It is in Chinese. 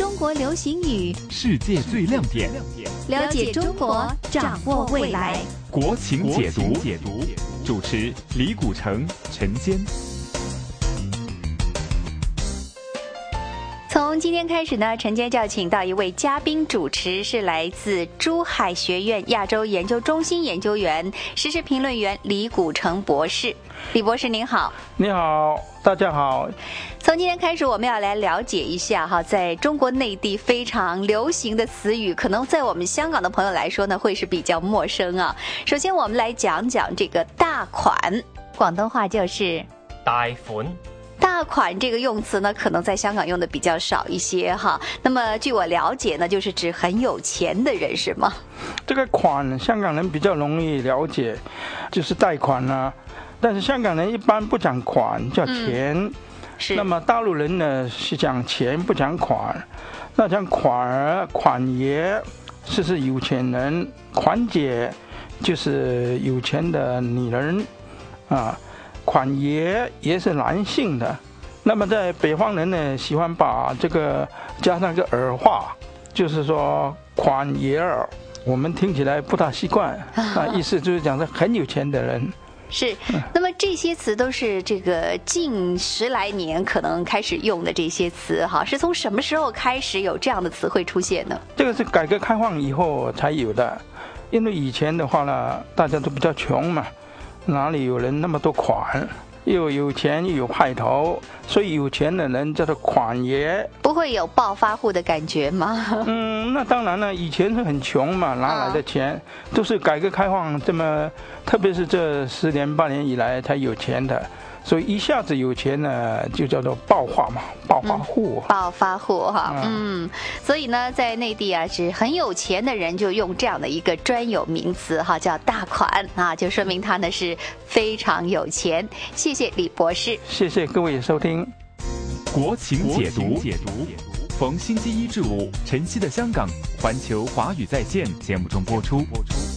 中国流行语，世界最亮点，了解中国，掌握未来。国情解读，解读，主持李古城、陈坚。从今天开始呢，陈坚就要请到一位嘉宾主持，是来自珠海学院亚洲研究中心研究员、时事评论员李古城博士。李博士您好，你好，大家好。从今天开始，我们要来了解一下哈，在中国内地非常流行的词语，可能在我们香港的朋友来说呢，会是比较陌生啊。首先，我们来讲讲这个大款，广东话就是大款。大款这个用词呢，可能在香港用的比较少一些哈。那么据我了解呢，就是指很有钱的人，是吗？这个款，香港人比较容易了解，就是贷款呢。但是香港人一般不讲款，叫钱。是。那么大陆人呢是讲钱不讲款。那讲款儿、款爷，是是有钱人；款姐就是有钱的女人啊。款爷也是男性的，那么在北方人呢，喜欢把这个加上个儿化，就是说款爷儿，我们听起来不大习惯啊，意思就是讲是很有钱的人。是，那么这些词都是这个近十来年可能开始用的这些词哈，是从什么时候开始有这样的词汇出现呢？这个是改革开放以后才有的，因为以前的话呢，大家都比较穷嘛。哪里有人那么多款，又有钱又有派头，所以有钱的人叫做款爷。不会有暴发户的感觉吗？嗯，那当然了，以前是很穷嘛，哪来的钱？都是改革开放这么，特别是这十年八年以来才有钱的。所以一下子有钱呢，就叫做暴发嘛，暴发户。暴发户哈，嗯，所以呢，在内地啊，是很有钱的人就用这样的一个专有名词哈，叫大款啊，就说明他呢是非常有钱。谢谢李博士，谢谢各位收听《国情解读》，解读逢星期一至五晨曦的香港环球华语在线节目中播出。播出